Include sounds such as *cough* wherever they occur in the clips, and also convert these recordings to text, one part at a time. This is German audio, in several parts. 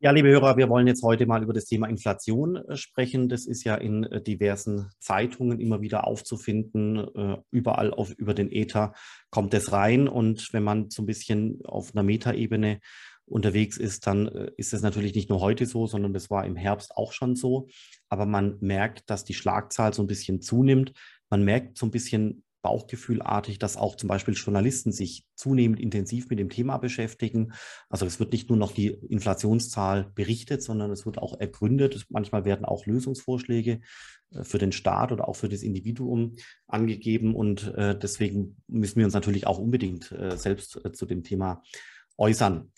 Ja, liebe Hörer, wir wollen jetzt heute mal über das Thema Inflation äh, sprechen. Das ist ja in äh, diversen Zeitungen immer wieder aufzufinden. Äh, überall auf, über den Äther kommt es rein. Und wenn man so ein bisschen auf einer Metaebene unterwegs ist, dann ist es natürlich nicht nur heute so, sondern das war im Herbst auch schon so. Aber man merkt, dass die Schlagzahl so ein bisschen zunimmt. Man merkt so ein bisschen, bauchgefühlartig, dass auch zum Beispiel Journalisten sich zunehmend intensiv mit dem Thema beschäftigen. Also es wird nicht nur noch die Inflationszahl berichtet, sondern es wird auch ergründet. Manchmal werden auch Lösungsvorschläge äh, für den Staat oder auch für das Individuum angegeben. Und äh, deswegen müssen wir uns natürlich auch unbedingt äh, selbst zu dem Thema äußern.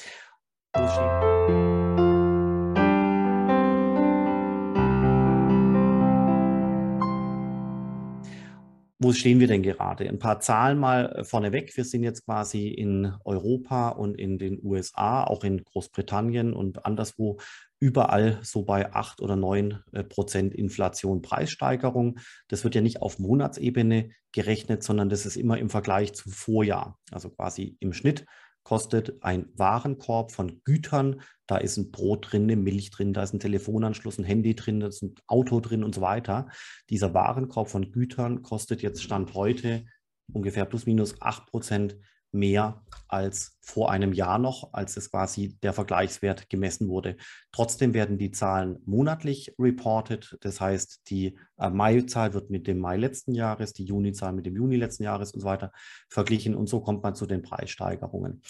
Wo stehen wir denn gerade? Ein paar Zahlen mal äh, vorneweg. Wir sind jetzt quasi in Europa und in den USA, auch in Großbritannien und anderswo überall so bei acht oder neun äh, Prozent Inflation, Preissteigerung. Das wird ja nicht auf Monatsebene gerechnet, sondern das ist immer im Vergleich zum Vorjahr. Also quasi im Schnitt kostet ein Warenkorb von Gütern. Da ist ein Brot drin, eine Milch drin, da ist ein Telefonanschluss, ein Handy drin, da ist ein Auto drin und so weiter. Dieser Warenkorb von Gütern kostet jetzt Stand heute ungefähr plus minus 8 Prozent mehr als vor einem Jahr noch, als es quasi der Vergleichswert gemessen wurde. Trotzdem werden die Zahlen monatlich reported. Das heißt, die äh, Mai-Zahl wird mit dem Mai letzten Jahres, die Juni-Zahl mit dem Juni letzten Jahres und so weiter verglichen. Und so kommt man zu den Preissteigerungen.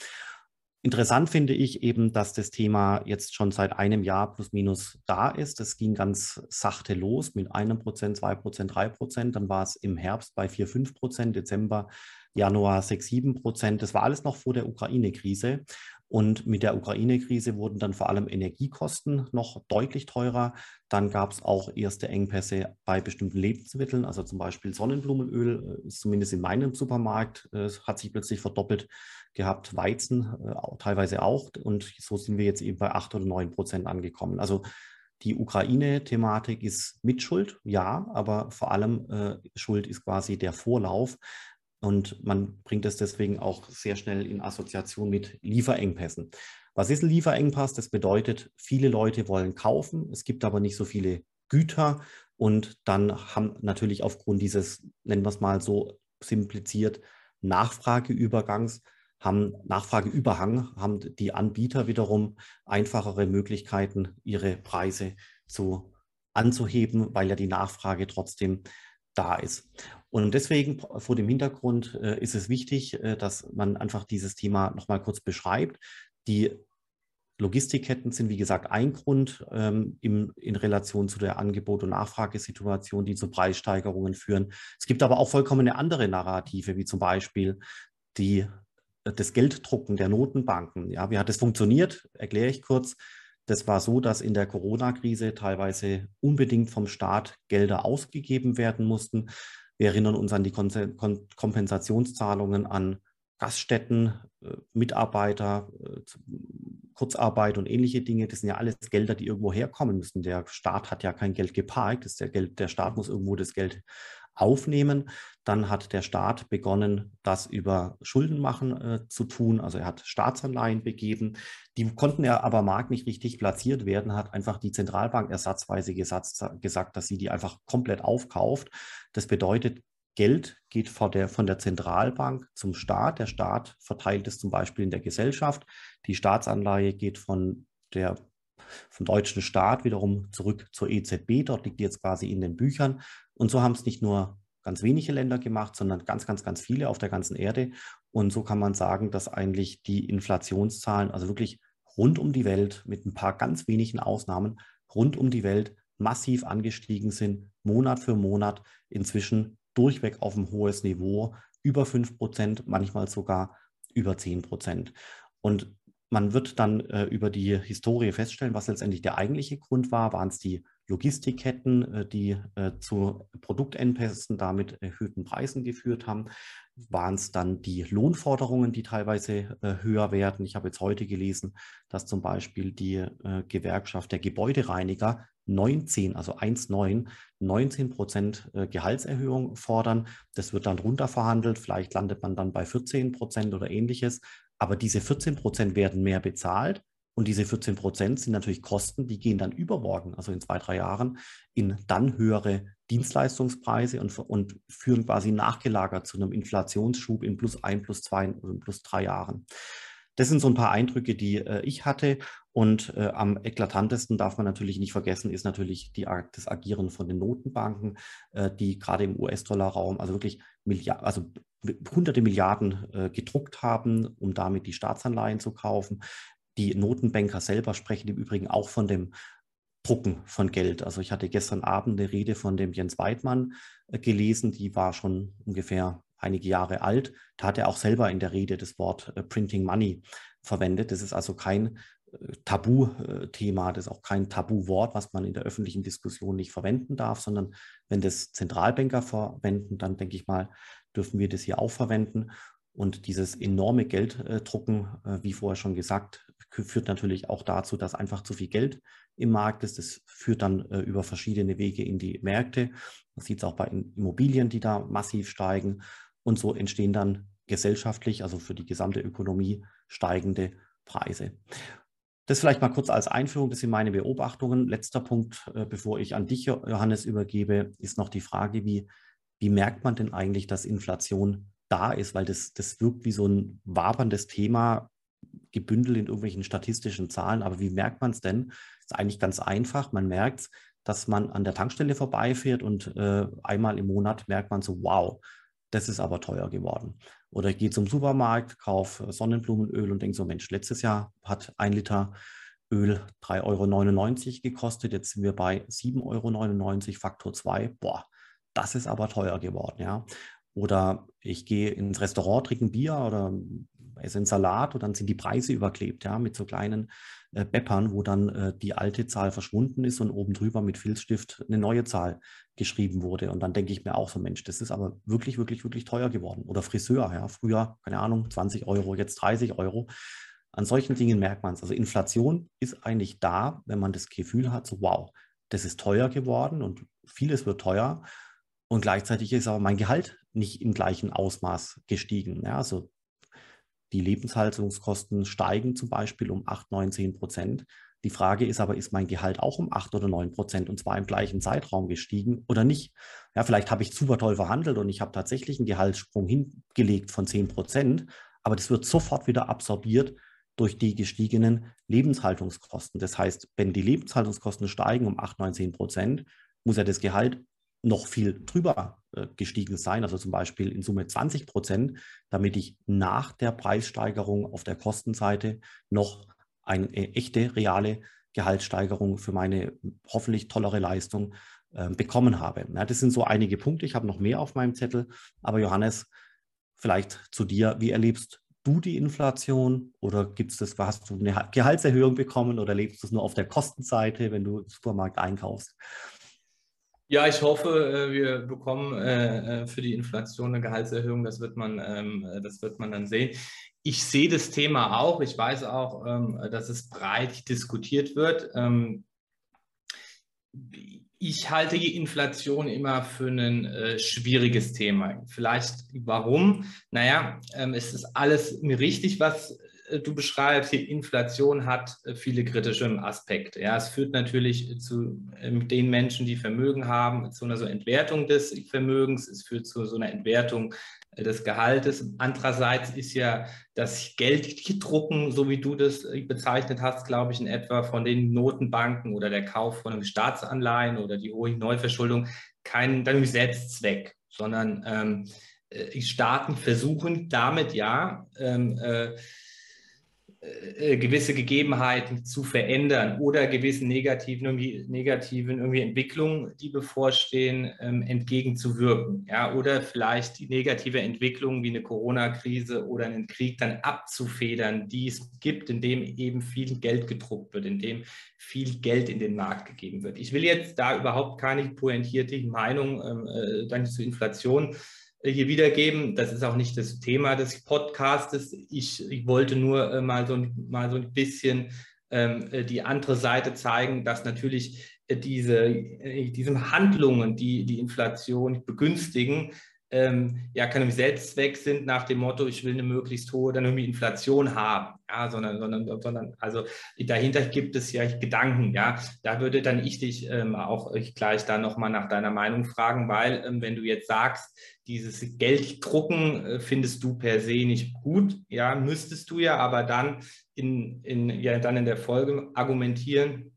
Interessant finde ich eben, dass das Thema jetzt schon seit einem Jahr plus minus da ist. Das ging ganz sachte los mit einem Prozent, zwei Prozent, drei Prozent. Dann war es im Herbst bei vier, fünf Prozent, Dezember Januar 6, 7 Prozent. Das war alles noch vor der Ukraine-Krise. Und mit der Ukraine-Krise wurden dann vor allem Energiekosten noch deutlich teurer. Dann gab es auch erste Engpässe bei bestimmten Lebensmitteln, also zum Beispiel Sonnenblumenöl, äh, zumindest in meinem Supermarkt, äh, hat sich plötzlich verdoppelt gehabt, Weizen äh, teilweise auch. Und so sind wir jetzt eben bei 8 oder 9 Prozent angekommen. Also die Ukraine-Thematik ist Mitschuld, ja, aber vor allem äh, Schuld ist quasi der Vorlauf, und man bringt es deswegen auch sehr schnell in Assoziation mit Lieferengpässen. Was ist ein Lieferengpass? Das bedeutet, viele Leute wollen kaufen, es gibt aber nicht so viele Güter und dann haben natürlich aufgrund dieses, nennen wir es mal so simpliziert, Nachfrageübergangs, haben Nachfrageüberhang, haben die Anbieter wiederum einfachere Möglichkeiten, ihre Preise zu anzuheben, weil ja die Nachfrage trotzdem da ist. Und deswegen vor dem Hintergrund äh, ist es wichtig, äh, dass man einfach dieses Thema nochmal kurz beschreibt. Die Logistikketten sind, wie gesagt, ein Grund ähm, im, in Relation zu der Angebot- und Nachfragesituation, die zu Preissteigerungen führen. Es gibt aber auch vollkommen andere Narrative, wie zum Beispiel die, äh, das Gelddrucken der Notenbanken. Ja, wie hat es funktioniert? Erkläre ich kurz. Das war so, dass in der Corona-Krise teilweise unbedingt vom Staat Gelder ausgegeben werden mussten. Wir erinnern uns an die Kompensationszahlungen an Gaststätten, äh, Mitarbeiter, äh, Kurzarbeit und ähnliche Dinge. Das sind ja alles Gelder, die irgendwo herkommen müssen. Der Staat hat ja kein Geld geparkt. Das Geld, der Staat muss irgendwo das Geld aufnehmen. Dann hat der Staat begonnen, das über Schuldenmachen äh, zu tun. Also er hat Staatsanleihen begeben. Die konnten ja aber Markt nicht richtig platziert werden, hat einfach die Zentralbank ersatzweise gesagt, dass sie die einfach komplett aufkauft. Das bedeutet, Geld geht von der, von der Zentralbank zum Staat. Der Staat verteilt es zum Beispiel in der Gesellschaft. Die Staatsanleihe geht von der vom deutschen Staat wiederum zurück zur EZB. Dort liegt jetzt quasi in den Büchern. Und so haben es nicht nur ganz wenige Länder gemacht, sondern ganz, ganz, ganz viele auf der ganzen Erde. Und so kann man sagen, dass eigentlich die Inflationszahlen, also wirklich rund um die Welt, mit ein paar ganz wenigen Ausnahmen, rund um die Welt massiv angestiegen sind, Monat für Monat, inzwischen durchweg auf ein hohes Niveau, über 5 Prozent, manchmal sogar über 10 Prozent. Und man wird dann äh, über die Historie feststellen, was letztendlich der eigentliche Grund war. Waren es die Logistikketten, äh, die äh, zu Produktengpässen, damit erhöhten Preisen geführt haben? Waren es dann die Lohnforderungen, die teilweise äh, höher werden? Ich habe jetzt heute gelesen, dass zum Beispiel die Gewerkschaft der Gebäudereiniger 19, also 1,9, 19 Prozent Gehaltserhöhung fordern. Das wird dann runterverhandelt. Vielleicht landet man dann bei 14 Prozent oder ähnliches. Aber diese 14 Prozent werden mehr bezahlt, Und diese 14 Prozent sind natürlich Kosten, die gehen dann übermorgen, also in zwei, drei Jahren, in dann höhere Dienstleistungspreise und, und führen quasi nachgelagert zu einem Inflationsschub in plus ein, plus zwei, plus drei Jahren. Das sind so ein paar Eindrücke, die äh, ich hatte. Und äh, am eklatantesten darf man natürlich nicht vergessen, ist natürlich die, das Agieren von den Notenbanken, äh, die gerade im US-Dollar-Raum also wirklich Milliard, also hunderte Milliarden äh, gedruckt haben, um damit die Staatsanleihen zu kaufen. Die Notenbanker selber sprechen im Übrigen auch von dem Drucken von Geld. Also ich hatte gestern Abend eine Rede von dem Jens Weidmann äh, gelesen, die war schon ungefähr einige Jahre alt. Da hat er auch selber in der Rede das Wort äh, Printing Money verwendet. Das ist also kein äh, Tabuthema, das ist auch kein Tabuwort, was man in der öffentlichen Diskussion nicht verwenden darf, sondern wenn das Zentralbanker verwenden, dann denke ich mal, dürfen wir das hier auch verwenden. Und dieses enorme Gelddrucken, wie vorher schon gesagt, führt natürlich auch dazu, dass einfach zu viel Geld im Markt ist. Das führt dann über verschiedene Wege in die Märkte. Man sieht es auch bei Immobilien, die da massiv steigen. Und so entstehen dann gesellschaftlich, also für die gesamte Ökonomie, steigende Preise. Das vielleicht mal kurz als Einführung, das sind meine Beobachtungen. Letzter Punkt, äh, bevor ich an dich, Johannes, übergebe, ist noch die Frage, wie, wie merkt man denn eigentlich, dass Inflation da ist? Weil das, das wirkt wie so ein waberndes Thema, gebündelt in irgendwelchen statistischen Zahlen. Aber wie merkt man es denn? Ist eigentlich ganz einfach. Man merkt dass man an der Tankstelle vorbeifährt und äh, einmal im Monat merkt man so, wow, das ist aber teuer geworden. Oder ich gehe zum Supermarkt, kaufe Sonnenblumenöl und denke so, Mensch, letztes Jahr hat ein Liter Öl 3,99 Euro gekostet, jetzt sind wir bei 7,99 Euro, Faktor 2. Boah, das ist aber teuer geworden, ja. Oder ich gehe ins Restaurant, trinke ein Bier oder esse einen Salat und dann sind die Preise überklebt, ja, mit so kleinen äh, Beppern, wo dann äh, die alte Zahl verschwunden ist und oben drüber mit Filzstift eine neue Zahl geschrieben wurde. Und dann denke ich mir auch so, Mensch, das ist aber wirklich, wirklich, wirklich teuer geworden. Oder Friseur, ja, früher, keine Ahnung, 20 Euro, jetzt 30 Euro. An solchen Dingen merkt man es. Also Inflation ist eigentlich da, wenn man das Gefühl hat, so wow, das ist teuer geworden und vieles wird teuer. Und gleichzeitig ist aber mein Gehalt nicht im gleichen Ausmaß gestiegen. Ja, also die Lebenshaltungskosten steigen zum Beispiel um 8, 9, 10 Prozent. Die Frage ist aber, ist mein Gehalt auch um 8 oder 9 Prozent und zwar im gleichen Zeitraum gestiegen oder nicht? Ja, vielleicht habe ich super toll verhandelt und ich habe tatsächlich einen Gehaltssprung hingelegt von 10 Prozent, aber das wird sofort wieder absorbiert durch die gestiegenen Lebenshaltungskosten. Das heißt, wenn die Lebenshaltungskosten steigen um 8, 9, 10 Prozent, muss ja das Gehalt noch viel drüber äh, gestiegen sein, also zum Beispiel in Summe 20 Prozent, damit ich nach der Preissteigerung auf der Kostenseite noch eine äh, echte, reale Gehaltssteigerung für meine hoffentlich tollere Leistung äh, bekommen habe. Ja, das sind so einige Punkte. Ich habe noch mehr auf meinem Zettel, aber Johannes, vielleicht zu dir. Wie erlebst du die Inflation oder gibt's das, hast du eine Gehaltserhöhung bekommen oder lebst du es nur auf der Kostenseite, wenn du im Supermarkt einkaufst? Ja, ich hoffe, äh, wir bekommen äh, äh, für die Inflation eine Gehaltserhöhung. Das wird man, ähm, das wird man dann sehen. Ich sehe das Thema auch. Ich weiß auch, ähm, dass es breit diskutiert wird. Ähm, ich halte die Inflation immer für ein schwieriges Thema. Vielleicht warum? Naja, es ist alles richtig, was du beschreibst, die Inflation hat äh, viele kritische Aspekte. Ja, es führt natürlich zu ähm, den Menschen, die Vermögen haben, zu einer so Entwertung des Vermögens. Es führt zu so einer Entwertung äh, des Gehaltes. Andererseits ist ja das Gelddrucken, so wie du das bezeichnet hast, glaube ich, in etwa von den Notenbanken oder der Kauf von Staatsanleihen oder die hohe Neuverschuldung kein dann Selbstzweck, sondern ähm, Staaten versuchen damit ja ähm, äh, äh, gewisse Gegebenheiten zu verändern oder gewissen negativen, irgendwie, negativen irgendwie Entwicklungen, die bevorstehen, ähm, entgegenzuwirken. Ja, oder vielleicht die negative Entwicklung wie eine Corona-Krise oder einen Krieg dann abzufedern, die es gibt, in dem eben viel Geld gedruckt wird, in dem viel Geld in den Markt gegeben wird. Ich will jetzt da überhaupt keine pointierte Meinung ähm, äh, dann zur Inflation hier wiedergeben. Das ist auch nicht das Thema des Podcastes. Ich, ich wollte nur äh, mal, so, mal so ein bisschen ähm, äh, die andere Seite zeigen, dass natürlich äh, diese, diese Handlungen, die die Inflation begünstigen, ähm, ja kein Selbstzweck sind nach dem Motto, ich will eine möglichst hohe dann irgendwie Inflation haben, ja, sondern, sondern, sondern also dahinter gibt es ja Gedanken, ja. Da würde dann ich dich ähm, auch ich gleich da nochmal nach deiner Meinung fragen, weil ähm, wenn du jetzt sagst, dieses Gelddrucken äh, findest du per se nicht gut, ja, müsstest du ja, aber dann in, in, ja, dann in der Folge argumentieren,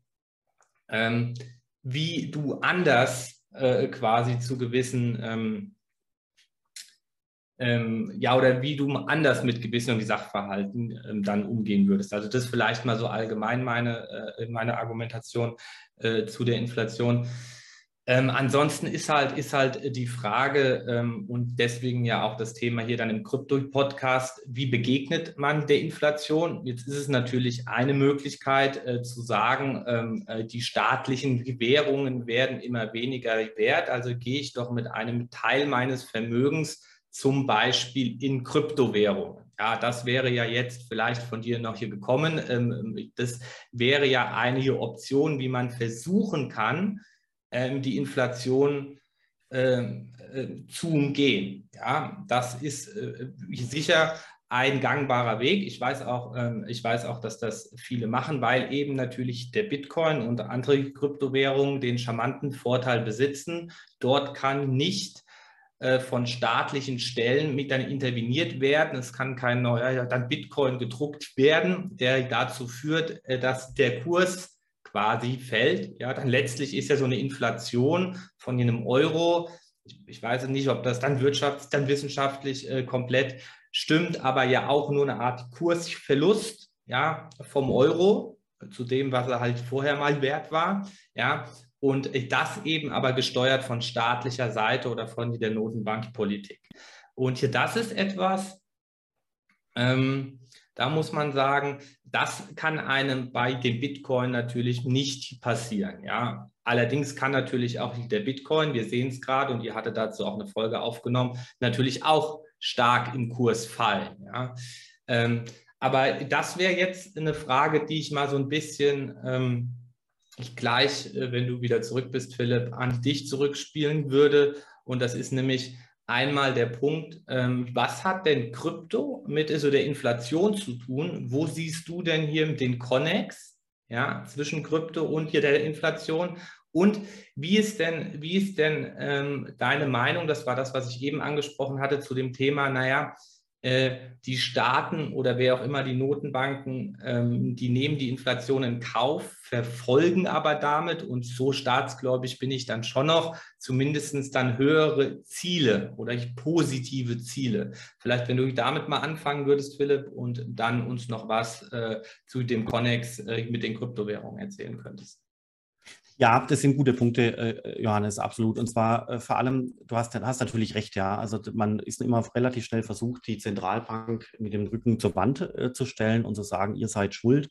ähm, wie du anders äh, quasi zu gewissen ähm, ja, oder wie du anders mit gewissen und Sachverhalten ähm, dann umgehen würdest. Also das vielleicht mal so allgemein meine, äh, meine Argumentation äh, zu der Inflation. Ähm, ansonsten ist halt, ist halt die Frage ähm, und deswegen ja auch das Thema hier dann im Krypto-Podcast, wie begegnet man der Inflation? Jetzt ist es natürlich eine Möglichkeit äh, zu sagen, ähm, äh, die staatlichen Währungen werden immer weniger wert, also gehe ich doch mit einem Teil meines Vermögens zum Beispiel in Kryptowährungen. Ja, das wäre ja jetzt vielleicht von dir noch hier gekommen. Ähm, das wäre ja eine Option, wie man versuchen kann, ähm, die Inflation ähm, äh, zu umgehen. Ja, das ist äh, sicher ein gangbarer Weg. Ich weiß auch, ich weiß auch, dass das viele machen, weil eben natürlich der Bitcoin und andere Kryptowährungen den charmanten Vorteil besitzen. Dort kann nicht von staatlichen Stellen mit dann interveniert werden. Es kann kein neuer dann Bitcoin gedruckt werden, der dazu führt, äh, dass der Kurs quasi fällt. Ja, dann letztlich ist ja so eine Inflation von einem Euro. Ich, ich weiß nicht, ob das dann wirtschafts-, dann wissenschaftlich äh, komplett stimmt, aber ja auch nur eine Art Kursverlust ja, vom Euro zu dem, was er halt vorher mal wert war. Ja, und das eben aber gesteuert von staatlicher Seite oder von der Notenbankpolitik. Und hier, das ist etwas, ähm, da muss man sagen, das kann einem bei dem Bitcoin natürlich nicht passieren. Ja, allerdings kann natürlich auch der Bitcoin, wir sehen es gerade und ihr hattet dazu auch eine Folge aufgenommen, natürlich auch stark im Kurs fallen. Ja, ähm, aber das wäre jetzt eine Frage, die ich mal so ein bisschen ähm, ich gleich, äh, wenn du wieder zurück bist, Philipp, an dich zurückspielen würde. Und das ist nämlich einmal der Punkt, ähm, was hat denn Krypto mit also der Inflation zu tun? Wo siehst du denn hier den Connex ja, zwischen Krypto und hier der Inflation? Und wie ist denn, wie ist denn ähm, deine Meinung, das war das, was ich eben angesprochen hatte, zu dem Thema, naja, die Staaten oder wer auch immer die Notenbanken, ähm, die nehmen die Inflation in Kauf, verfolgen aber damit und so staatsgläubig bin ich dann schon noch, zumindest dann höhere Ziele oder positive Ziele. Vielleicht, wenn du damit mal anfangen würdest, Philipp, und dann uns noch was äh, zu dem Connex äh, mit den Kryptowährungen erzählen könntest. Ja, das sind gute Punkte, äh, Johannes, absolut. Und zwar äh, vor allem, du hast, hast natürlich recht, ja. Also man ist immer relativ schnell versucht, die Zentralbank mit dem Rücken zur Wand äh, zu stellen und zu sagen, ihr seid schuld.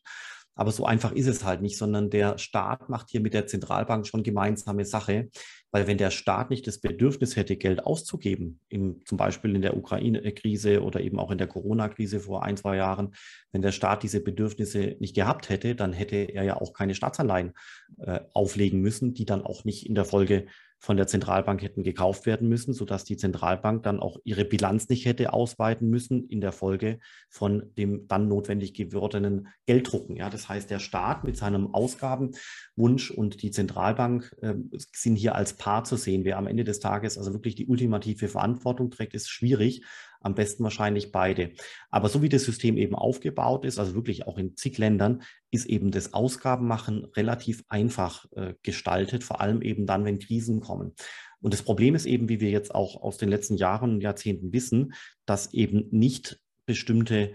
Aber so einfach ist es halt nicht, sondern der Staat macht hier mit der Zentralbank schon gemeinsame Sache. Weil wenn der Staat nicht das Bedürfnis hätte, Geld auszugeben, im, zum Beispiel in der Ukraine-Krise oder eben auch in der Corona-Krise vor ein, zwei Jahren, wenn der Staat diese Bedürfnisse nicht gehabt hätte, dann hätte er ja auch keine Staatsanleihen äh, auflegen müssen, die dann auch nicht in der Folge von der Zentralbank hätten gekauft werden müssen, sodass die Zentralbank dann auch ihre Bilanz nicht hätte ausweiten müssen in der Folge von dem dann notwendig gewordenen Gelddrucken. Ja, das heißt, der Staat mit seinem Ausgabenwunsch und die Zentralbank äh, sind hier als Paar zu sehen. Wer am Ende des Tages also wirklich die ultimative Verantwortung trägt, ist schwierig am besten wahrscheinlich beide. Aber so wie das System eben aufgebaut ist, also wirklich auch in zig Ländern, ist eben das Ausgabenmachen relativ einfach äh, gestaltet, vor allem eben dann, wenn Krisen kommen. Und das Problem ist eben, wie wir jetzt auch aus den letzten Jahren und Jahrzehnten wissen, dass eben nicht bestimmte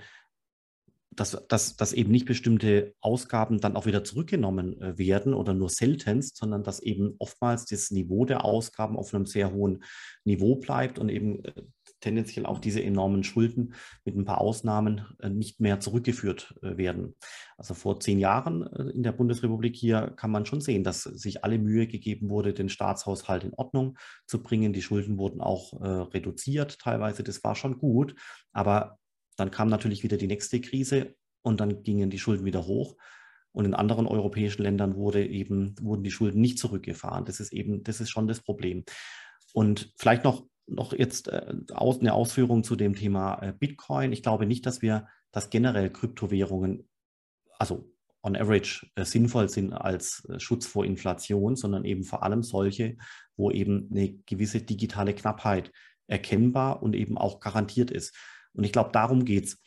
dass, dass, dass eben nicht bestimmte Ausgaben dann auch wieder zurückgenommen äh, werden oder nur seltenst, sondern dass eben oftmals das Niveau der Ausgaben auf einem sehr hohen Niveau bleibt und eben äh, tendenziell auch diese enormen Schulden mit ein paar Ausnahmen äh, nicht mehr zurückgeführt werden. Also vor zehn Jahren in der Bundesrepublik hier kann man schon sehen, dass sich alle Mühe gegeben wurde, den Staatshaushalt in Ordnung zu bringen. Die Schulden wurden auch reduziert teilweise. Das war schon gut. Aber dann kam natürlich wieder die nächste Krise und dann gingen die Schulden wieder hoch. Und in anderen europäischen Ländern wurde eben, wurden die Schulden nicht zurückgefahren. Das ist eben, das ist schon das Problem. Und vielleicht noch noch jetzt äh, eine Ausführung zu dem Thema äh, Bitcoin. Ich glaube nicht, dass wir, dass generell Kryptowährungen, also on average äh, sinnvoll sind als Schutz vor Inflation, sondern eben vor allem solche, wo eben eine gewisse digitale Knappheit erkennbar und eben auch garantiert ist. Und ich glaube, darum geht es.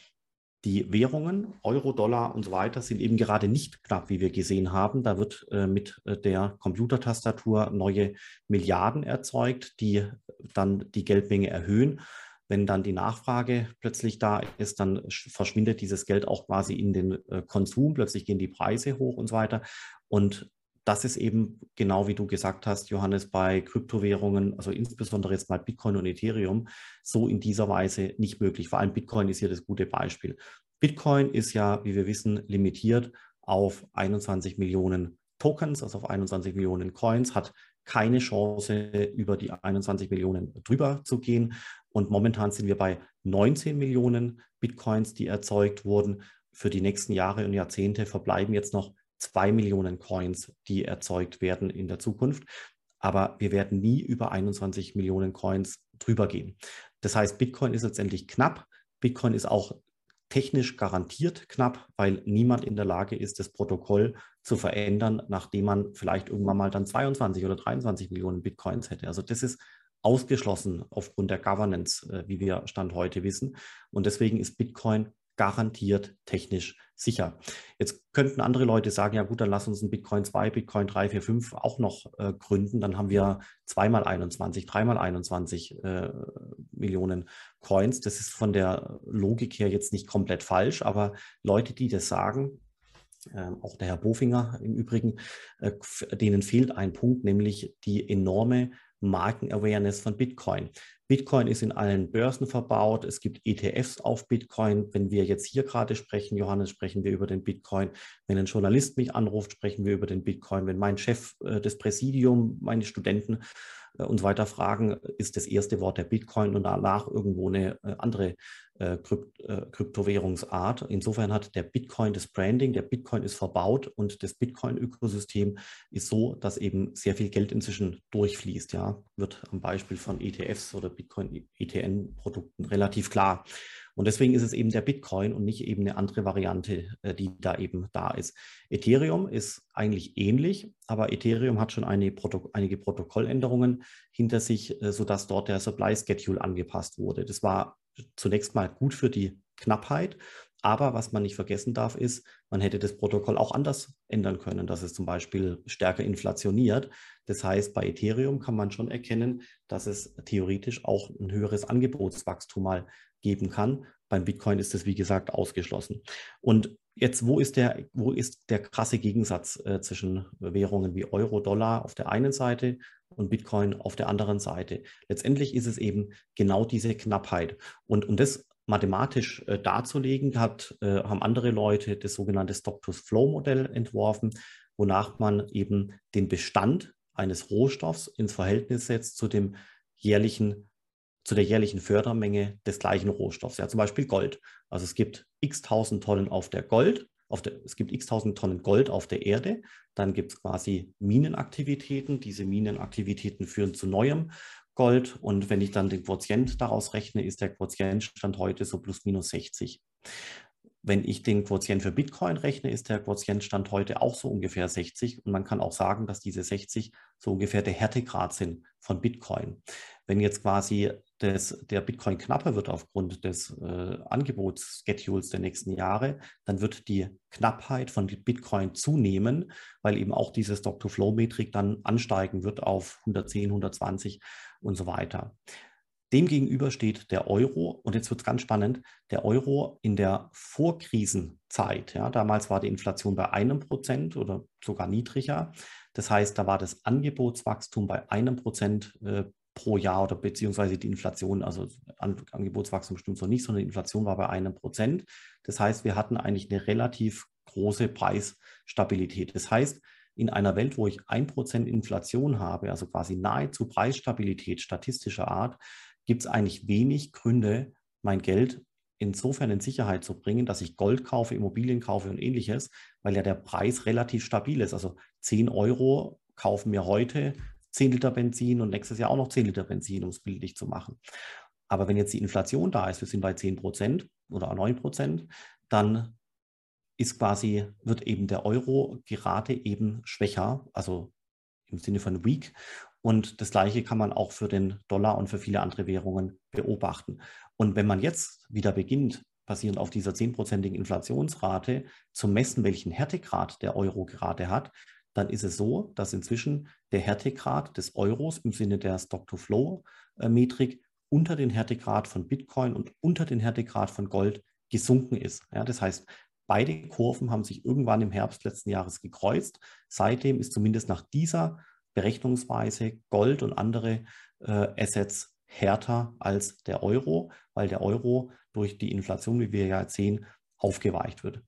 Die Währungen, Euro, Dollar und so weiter, sind eben gerade nicht knapp, wie wir gesehen haben. Da wird äh, mit äh, der Computertastatur neue Milliarden erzeugt, die dann die Geldmenge erhöhen. Wenn dann die Nachfrage plötzlich da ist, dann verschwindet dieses Geld auch quasi in den äh, Konsum. Plötzlich gehen die Preise hoch und so weiter. Und das ist eben genau wie du gesagt hast, Johannes, bei Kryptowährungen, also insbesondere jetzt mal Bitcoin und Ethereum, so in dieser Weise nicht möglich. Vor allem Bitcoin ist hier das gute Beispiel. Bitcoin ist ja, wie wir wissen, limitiert auf 21 Millionen Tokens, also auf 21 Millionen Coins, hat keine Chance, über die 21 Millionen drüber zu gehen. Und momentan sind wir bei 19 Millionen Bitcoins, die erzeugt wurden. Für die nächsten Jahre und Jahrzehnte verbleiben jetzt noch zwei Millionen Coins, die erzeugt werden in der Zukunft. Aber wir werden nie über 21 Millionen Coins drüber gehen. Das heißt, Bitcoin ist letztendlich knapp. Bitcoin ist auch technisch garantiert knapp, weil niemand in der Lage ist, das Protokoll zu verändern, nachdem man vielleicht irgendwann mal dann 22 oder 23 Millionen Bitcoins hätte. Also das ist ausgeschlossen aufgrund der Governance, äh, wie wir Stand heute wissen. Und deswegen ist Bitcoin garantiert technisch sicher. Jetzt könnten andere Leute sagen, ja gut, dann lass uns ein Bitcoin 2, Bitcoin 3, 4, 5 auch noch äh, gründen. Dann haben wir zweimal 21, dreimal 21 äh, Millionen Coins. Das ist von der Logik her jetzt nicht komplett falsch, aber Leute, die das sagen, äh, auch der Herr Bofinger im Übrigen, äh, denen fehlt ein Punkt, nämlich die enorme Markenawareness von Bitcoin. Bitcoin ist in allen Börsen verbaut. Es gibt ETFs auf Bitcoin. Wenn wir jetzt hier gerade sprechen, Johannes, sprechen wir über den Bitcoin. Wenn ein Journalist mich anruft, sprechen wir über den Bitcoin. Wenn mein Chef äh, des Präsidium, meine Studenten und so weiter fragen, ist das erste Wort der Bitcoin und danach irgendwo eine äh, andere äh, Krypt, äh, Kryptowährungsart. Insofern hat der Bitcoin das Branding, der Bitcoin ist verbaut und das Bitcoin-Ökosystem ist so, dass eben sehr viel Geld inzwischen durchfließt. Ja, wird am Beispiel von ETFs oder Bitcoin-ETN-Produkten relativ klar. Und deswegen ist es eben der Bitcoin und nicht eben eine andere Variante, äh, die da eben da ist. Ethereum ist eigentlich ähnlich, aber Ethereum hat schon eine Proto einige Protokolländerungen hinter sich, äh, sodass dort der Supply Schedule angepasst wurde. Das war zunächst mal gut für die Knappheit. Aber was man nicht vergessen darf, ist, man hätte das Protokoll auch anders ändern können, dass es zum Beispiel stärker inflationiert. Das heißt, bei Ethereum kann man schon erkennen, dass es theoretisch auch ein höheres Angebotswachstum mal geben kann. Beim Bitcoin ist das, wie gesagt, ausgeschlossen. Und jetzt, wo ist der, wo ist der krasse Gegensatz äh, zwischen Währungen wie Euro, Dollar auf der einen Seite und Bitcoin auf der anderen Seite? Letztendlich ist es eben genau diese Knappheit. Und um das mathematisch äh, darzulegen, hat, äh, haben andere Leute das sogenannte Stock-to-Flow-Modell entworfen, wonach man eben den Bestand eines Rohstoffs ins Verhältnis setzt zu dem jährlichen zu der jährlichen Fördermenge des gleichen Rohstoffs. Ja, zum Beispiel Gold. Also es gibt x tausend Tonnen auf der Gold, auf der, es gibt x tausend Tonnen Gold auf der Erde. Dann gibt es quasi Minenaktivitäten. Diese Minenaktivitäten führen zu neuem Gold. Und wenn ich dann den Quotient daraus rechne, ist der Quotientstand heute so plus minus 60. Wenn ich den Quotient für Bitcoin rechne, ist der Quotientstand heute auch so ungefähr 60. Und man kann auch sagen, dass diese 60 so ungefähr der Härtegrad sind von Bitcoin. Wenn jetzt quasi das, der Bitcoin knapper wird aufgrund des äh, Angebotsschedules der nächsten Jahre, dann wird die Knappheit von Bitcoin zunehmen, weil eben auch diese Stock-to-Flow-Metrik dann ansteigen wird auf 110, 120 und so weiter. Demgegenüber steht der Euro, und jetzt wird es ganz spannend, der Euro in der Vorkrisenzeit. Ja, damals war die Inflation bei einem Prozent oder sogar niedriger. Das heißt, da war das Angebotswachstum bei einem Prozent äh, pro Jahr oder beziehungsweise die Inflation, also An Angebotswachstum stimmt so nicht, sondern die Inflation war bei einem Prozent. Das heißt, wir hatten eigentlich eine relativ große Preisstabilität. Das heißt, in einer Welt, wo ich ein Prozent Inflation habe, also quasi nahezu Preisstabilität statistischer Art, gibt es eigentlich wenig Gründe, mein Geld insofern in Sicherheit zu bringen, dass ich Gold kaufe, Immobilien kaufe und ähnliches, weil ja der Preis relativ stabil ist. Also 10 Euro kaufen mir heute 10 Liter Benzin und nächstes Jahr auch noch 10 Liter Benzin, um es bildlich zu machen. Aber wenn jetzt die Inflation da ist, wir sind bei 10 Prozent oder 9 Prozent, dann ist quasi, wird eben der Euro gerade eben schwächer, also im Sinne von weak. Und das Gleiche kann man auch für den Dollar und für viele andere Währungen beobachten. Und wenn man jetzt wieder beginnt, basierend auf dieser 10-prozentigen Inflationsrate, zu messen, welchen Härtegrad der Euro gerade hat, dann ist es so, dass inzwischen der Härtegrad des Euros im Sinne der Stock-to-Flow-Metrik unter den Härtegrad von Bitcoin und unter den Härtegrad von Gold gesunken ist. Ja, das heißt, beide Kurven haben sich irgendwann im Herbst letzten Jahres gekreuzt. Seitdem ist zumindest nach dieser Berechnungsweise Gold und andere äh, Assets härter als der Euro, weil der Euro durch die Inflation, wie wir ja sehen, aufgeweicht wird.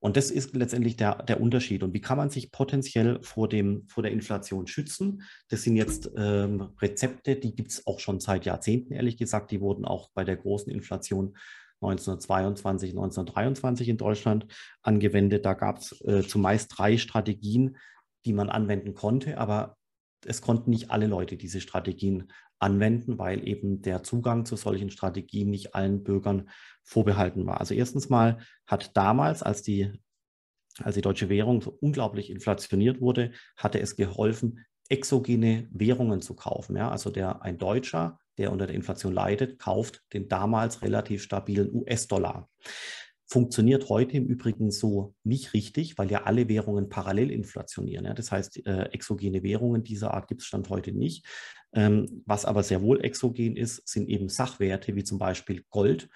Und das ist letztendlich der, der Unterschied. Und wie kann man sich potenziell vor, dem, vor der Inflation schützen? Das sind jetzt ähm, Rezepte, die gibt es auch schon seit Jahrzehnten, ehrlich gesagt. Die wurden auch bei der großen Inflation 1922, 1923 in Deutschland angewendet. Da gab es äh, zumeist drei Strategien, die man anwenden konnte, aber es konnten nicht alle Leute diese Strategien anwenden, weil eben der Zugang zu solchen Strategien nicht allen Bürgern vorbehalten war. Also erstens mal hat damals, als die, als die deutsche Währung so unglaublich inflationiert wurde, hatte es geholfen, exogene Währungen zu kaufen. Ja? Also der, ein Deutscher, der unter der Inflation leidet, kauft den damals relativ stabilen US-Dollar. Funktioniert heute im Übrigen so nicht richtig, weil ja alle Währungen parallel inflationieren. Ja? Das heißt, äh, exogene Währungen dieser Art gibt es Stand heute nicht. Ähm, was aber sehr wohl exogen ist, sind eben Sachwerte wie zum Beispiel Gold,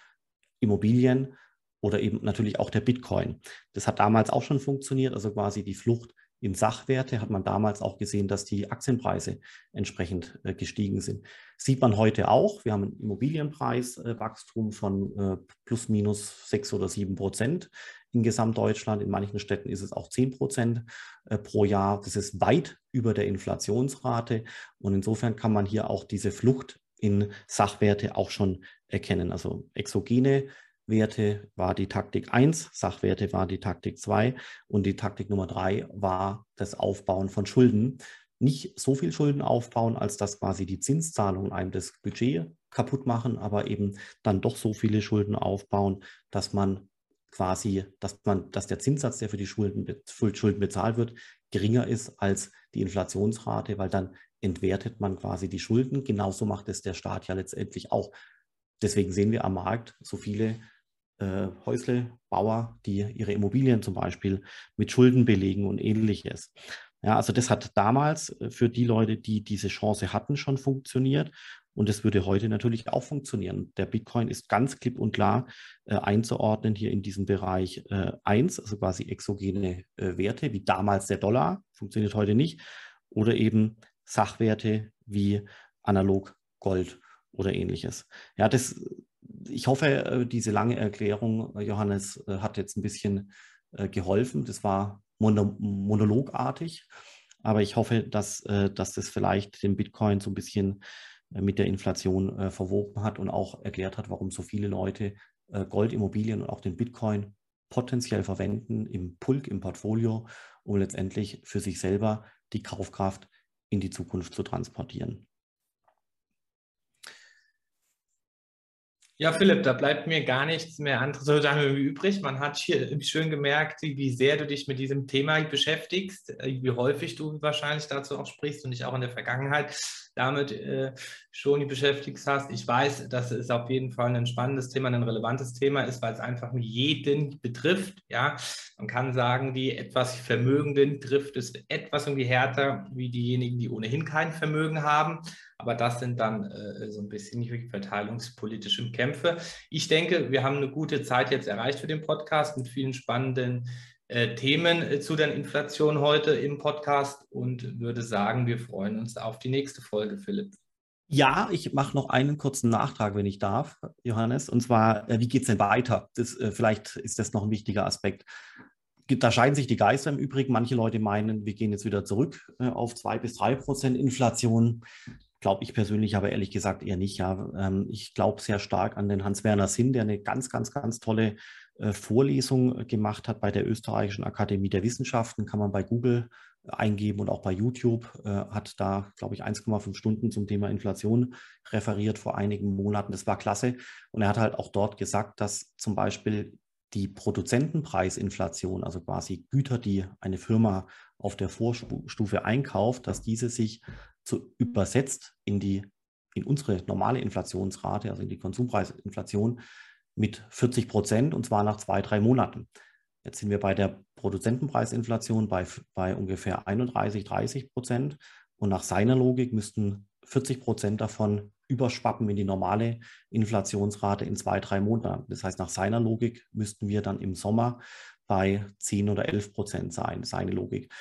Immobilien oder eben natürlich auch der Bitcoin. Das hat damals auch schon funktioniert, also quasi die Flucht in Sachwerte hat man damals auch gesehen, dass die Aktienpreise entsprechend äh, gestiegen sind. Sieht man heute auch. Wir haben ein Immobilienpreiswachstum von äh, plus minus sechs oder sieben Prozent in Gesamtdeutschland. In manchen Städten ist es auch zehn Prozent äh, pro Jahr. Das ist weit über der Inflationsrate. Und insofern kann man hier auch diese Flucht in Sachwerte auch schon erkennen. Also exogene Werte war die Taktik 1, Sachwerte war die Taktik 2 und die Taktik Nummer 3 war das Aufbauen von Schulden. Nicht so viel Schulden aufbauen, als dass quasi die Zinszahlungen einem das Budget kaputt machen, aber eben dann doch so viele Schulden aufbauen, dass man quasi, dass man, dass der Zinssatz, der für die Schulden, Schulden bezahlt wird, geringer ist als die Inflationsrate, weil dann entwertet man quasi die Schulden. Genauso macht es der Staat ja letztendlich auch. Deswegen sehen wir am Markt so viele äh, Häuslebauer, die ihre Immobilien zum Beispiel mit Schulden belegen und ähnliches. Ja, also das hat damals äh, für die Leute, die diese Chance hatten, schon funktioniert. Und es würde heute natürlich auch funktionieren. Der Bitcoin ist ganz klipp und klar äh, einzuordnen hier in diesem Bereich äh, 1, also quasi exogene äh, Werte, wie damals der Dollar, funktioniert heute nicht, oder eben Sachwerte wie analog Gold oder ähnliches. Ja, das ich hoffe, äh, diese lange Erklärung, äh, Johannes, äh, hat jetzt ein bisschen geholfen. Das war monologartig, aber ich hoffe, dass, dass das vielleicht den Bitcoin so ein bisschen mit der Inflation verwoben hat und auch erklärt hat, warum so viele Leute Gold, Immobilien und auch den Bitcoin potenziell verwenden im Pulk, im Portfolio, um letztendlich für sich selber die Kaufkraft in die Zukunft zu transportieren. Ja, Philipp, da bleibt mir gar nichts mehr anderes übrig. Man hat hier *laughs* schön gemerkt, wie sehr du dich mit diesem Thema beschäftigst, äh, wie häufig du wahrscheinlich dazu auch sprichst und dich auch in der Vergangenheit damit äh, schon beschäftigt hast. Ich weiß, dass es auf jeden Fall ein spannendes Thema, ein relevantes Thema ist, weil es einfach jeden betrifft. Ja, man kann sagen, die etwas Vermögenden trifft es etwas irgendwie härter wie diejenigen, die ohnehin kein Vermögen haben. Aber das sind dann äh, so ein bisschen die verteilungspolitischen Kämpfe. Ich denke, wir haben eine gute Zeit jetzt erreicht für den Podcast mit vielen spannenden äh, Themen äh, zu der Inflation heute im Podcast und würde sagen, wir freuen uns auf die nächste Folge, Philipp. Ja, ich mache noch einen kurzen Nachtrag, wenn ich darf, Johannes. Und zwar, äh, wie geht es denn weiter? Das, äh, vielleicht ist das noch ein wichtiger Aspekt. Da scheiden sich die Geister im Übrigen. Manche Leute meinen, wir gehen jetzt wieder zurück äh, auf zwei bis drei Prozent Inflation. Glaube ich persönlich aber ehrlich gesagt eher nicht. Ja. Ähm, ich glaube sehr stark an den Hans-Werner Sinn, der eine ganz, ganz, ganz tolle Vorlesung gemacht hat bei der Österreichischen Akademie der Wissenschaften. Kann man bei Google eingeben und auch bei YouTube äh, hat da, glaube ich, 1,5 Stunden zum Thema Inflation referiert vor einigen Monaten. Das war klasse. Und er hat halt auch dort gesagt, dass zum Beispiel die Produzentenpreisinflation, also quasi Güter, die eine Firma auf der Vorstufe einkauft, dass diese sich zu übersetzt in die in unsere normale Inflationsrate, also in die Konsumpreisinflation mit 40 Prozent und zwar nach zwei, drei Monaten. Jetzt sind wir bei der Produzentenpreisinflation bei, bei ungefähr 31, 30 Prozent. Und nach seiner Logik müssten 40 Prozent davon überschwappen in die normale Inflationsrate in zwei, drei Monaten. Das heißt, nach seiner Logik müssten wir dann im Sommer bei 10 oder 11 Prozent sein, seine Logik.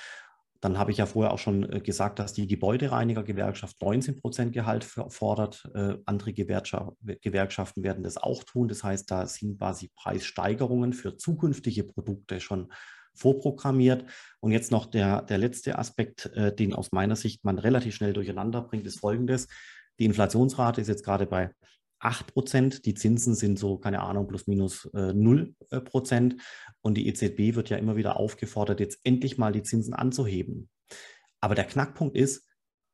Dann habe ich ja vorher auch schon äh, gesagt, dass die Gebäudereinigergewerkschaft 19 Prozent Gehalt fordert. Äh, andere Gewerkschaften werden das auch tun. Das heißt, da sind quasi Preissteigerungen für zukünftige Produkte schon vorprogrammiert. Und jetzt noch der, der letzte Aspekt, äh, den aus meiner Sicht man relativ schnell durcheinander bringt, ist folgendes. Die Inflationsrate ist jetzt gerade bei 8 Prozent. Die Zinsen sind so, keine Ahnung, plus minus äh, 0 äh, Prozent. Und die EZB wird ja immer wieder aufgefordert, jetzt endlich mal die Zinsen anzuheben. Aber der Knackpunkt ist,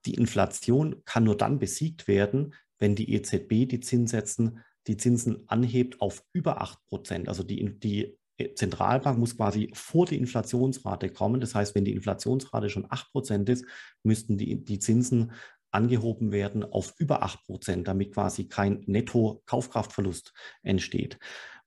die Inflation kann nur dann besiegt werden, wenn die EZB die Zinssätzen, die Zinsen anhebt auf über 8 Prozent. Also die, die Zentralbank muss quasi vor die Inflationsrate kommen. Das heißt, wenn die Inflationsrate schon 8 Prozent ist, müssten die, die Zinsen angehoben werden auf über 8 Prozent, damit quasi kein Netto-Kaufkraftverlust entsteht.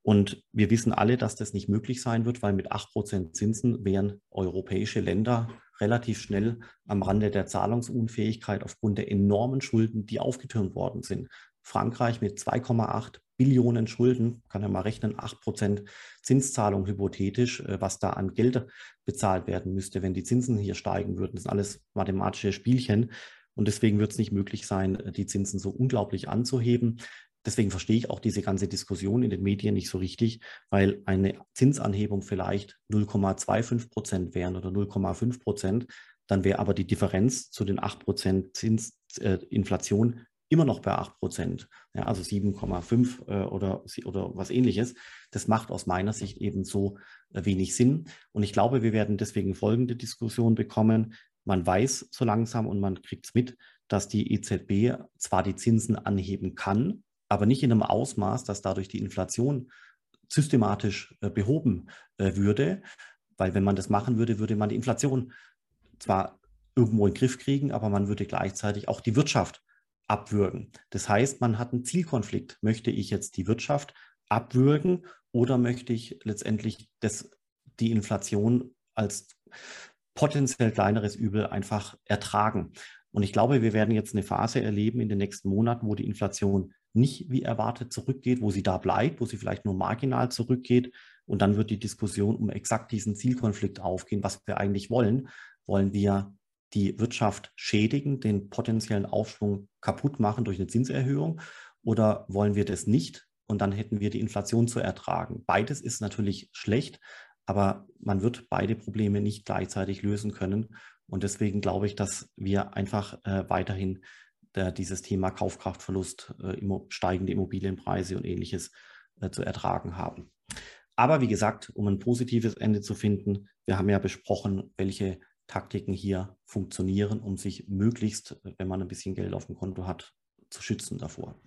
Und wir wissen alle, dass das nicht möglich sein wird, weil mit 8 Prozent Zinsen wären europäische Länder relativ schnell am Rande der Zahlungsunfähigkeit aufgrund der enormen Schulden, die aufgetürmt worden sind. Frankreich mit 2,8 Billionen Schulden, kann ja mal rechnen, 8 Prozent Zinszahlung hypothetisch, äh, was da an Geld bezahlt werden müsste, wenn die Zinsen hier steigen würden. Das sind alles mathematische Spielchen. Und deswegen wird es nicht möglich sein, äh, die Zinsen so unglaublich anzuheben. Deswegen verstehe ich auch diese ganze Diskussion in den Medien nicht so richtig, weil eine Zinsanhebung vielleicht 0,25 Prozent wären oder 0,5 Prozent. Dann wäre aber die Differenz zu den 8 Prozent Zinsinflation äh, immer noch bei 8 Prozent, ja, also 7,5 äh, oder, oder was ähnliches. Das macht aus meiner Sicht eben so äh, wenig Sinn. Und ich glaube, wir werden deswegen folgende Diskussion bekommen. Man weiß so langsam und man kriegt es mit, dass die EZB zwar die Zinsen anheben kann, aber nicht in einem Ausmaß, dass dadurch die Inflation systematisch äh, behoben äh, würde. Weil wenn man das machen würde, würde man die Inflation zwar irgendwo in den Griff kriegen, aber man würde gleichzeitig auch die Wirtschaft abwürgen. Das heißt, man hat einen Zielkonflikt. Möchte ich jetzt die Wirtschaft abwürgen oder möchte ich letztendlich das, die Inflation als potenziell kleineres Übel einfach ertragen. Und ich glaube, wir werden jetzt eine Phase erleben in den nächsten Monaten, wo die Inflation nicht wie erwartet zurückgeht, wo sie da bleibt, wo sie vielleicht nur marginal zurückgeht. Und dann wird die Diskussion um exakt diesen Zielkonflikt aufgehen, was wir eigentlich wollen. Wollen wir die Wirtschaft schädigen, den potenziellen Aufschwung kaputt machen durch eine Zinserhöhung oder wollen wir das nicht? Und dann hätten wir die Inflation zu ertragen. Beides ist natürlich schlecht, aber man wird beide Probleme nicht gleichzeitig lösen können. Und deswegen glaube ich, dass wir einfach äh, weiterhin der, dieses Thema Kaufkraftverlust, äh, steigende Immobilienpreise und ähnliches äh, zu ertragen haben. Aber wie gesagt, um ein positives Ende zu finden, wir haben ja besprochen, welche Taktiken hier funktionieren, um sich möglichst, wenn man ein bisschen Geld auf dem Konto hat, zu schützen davor.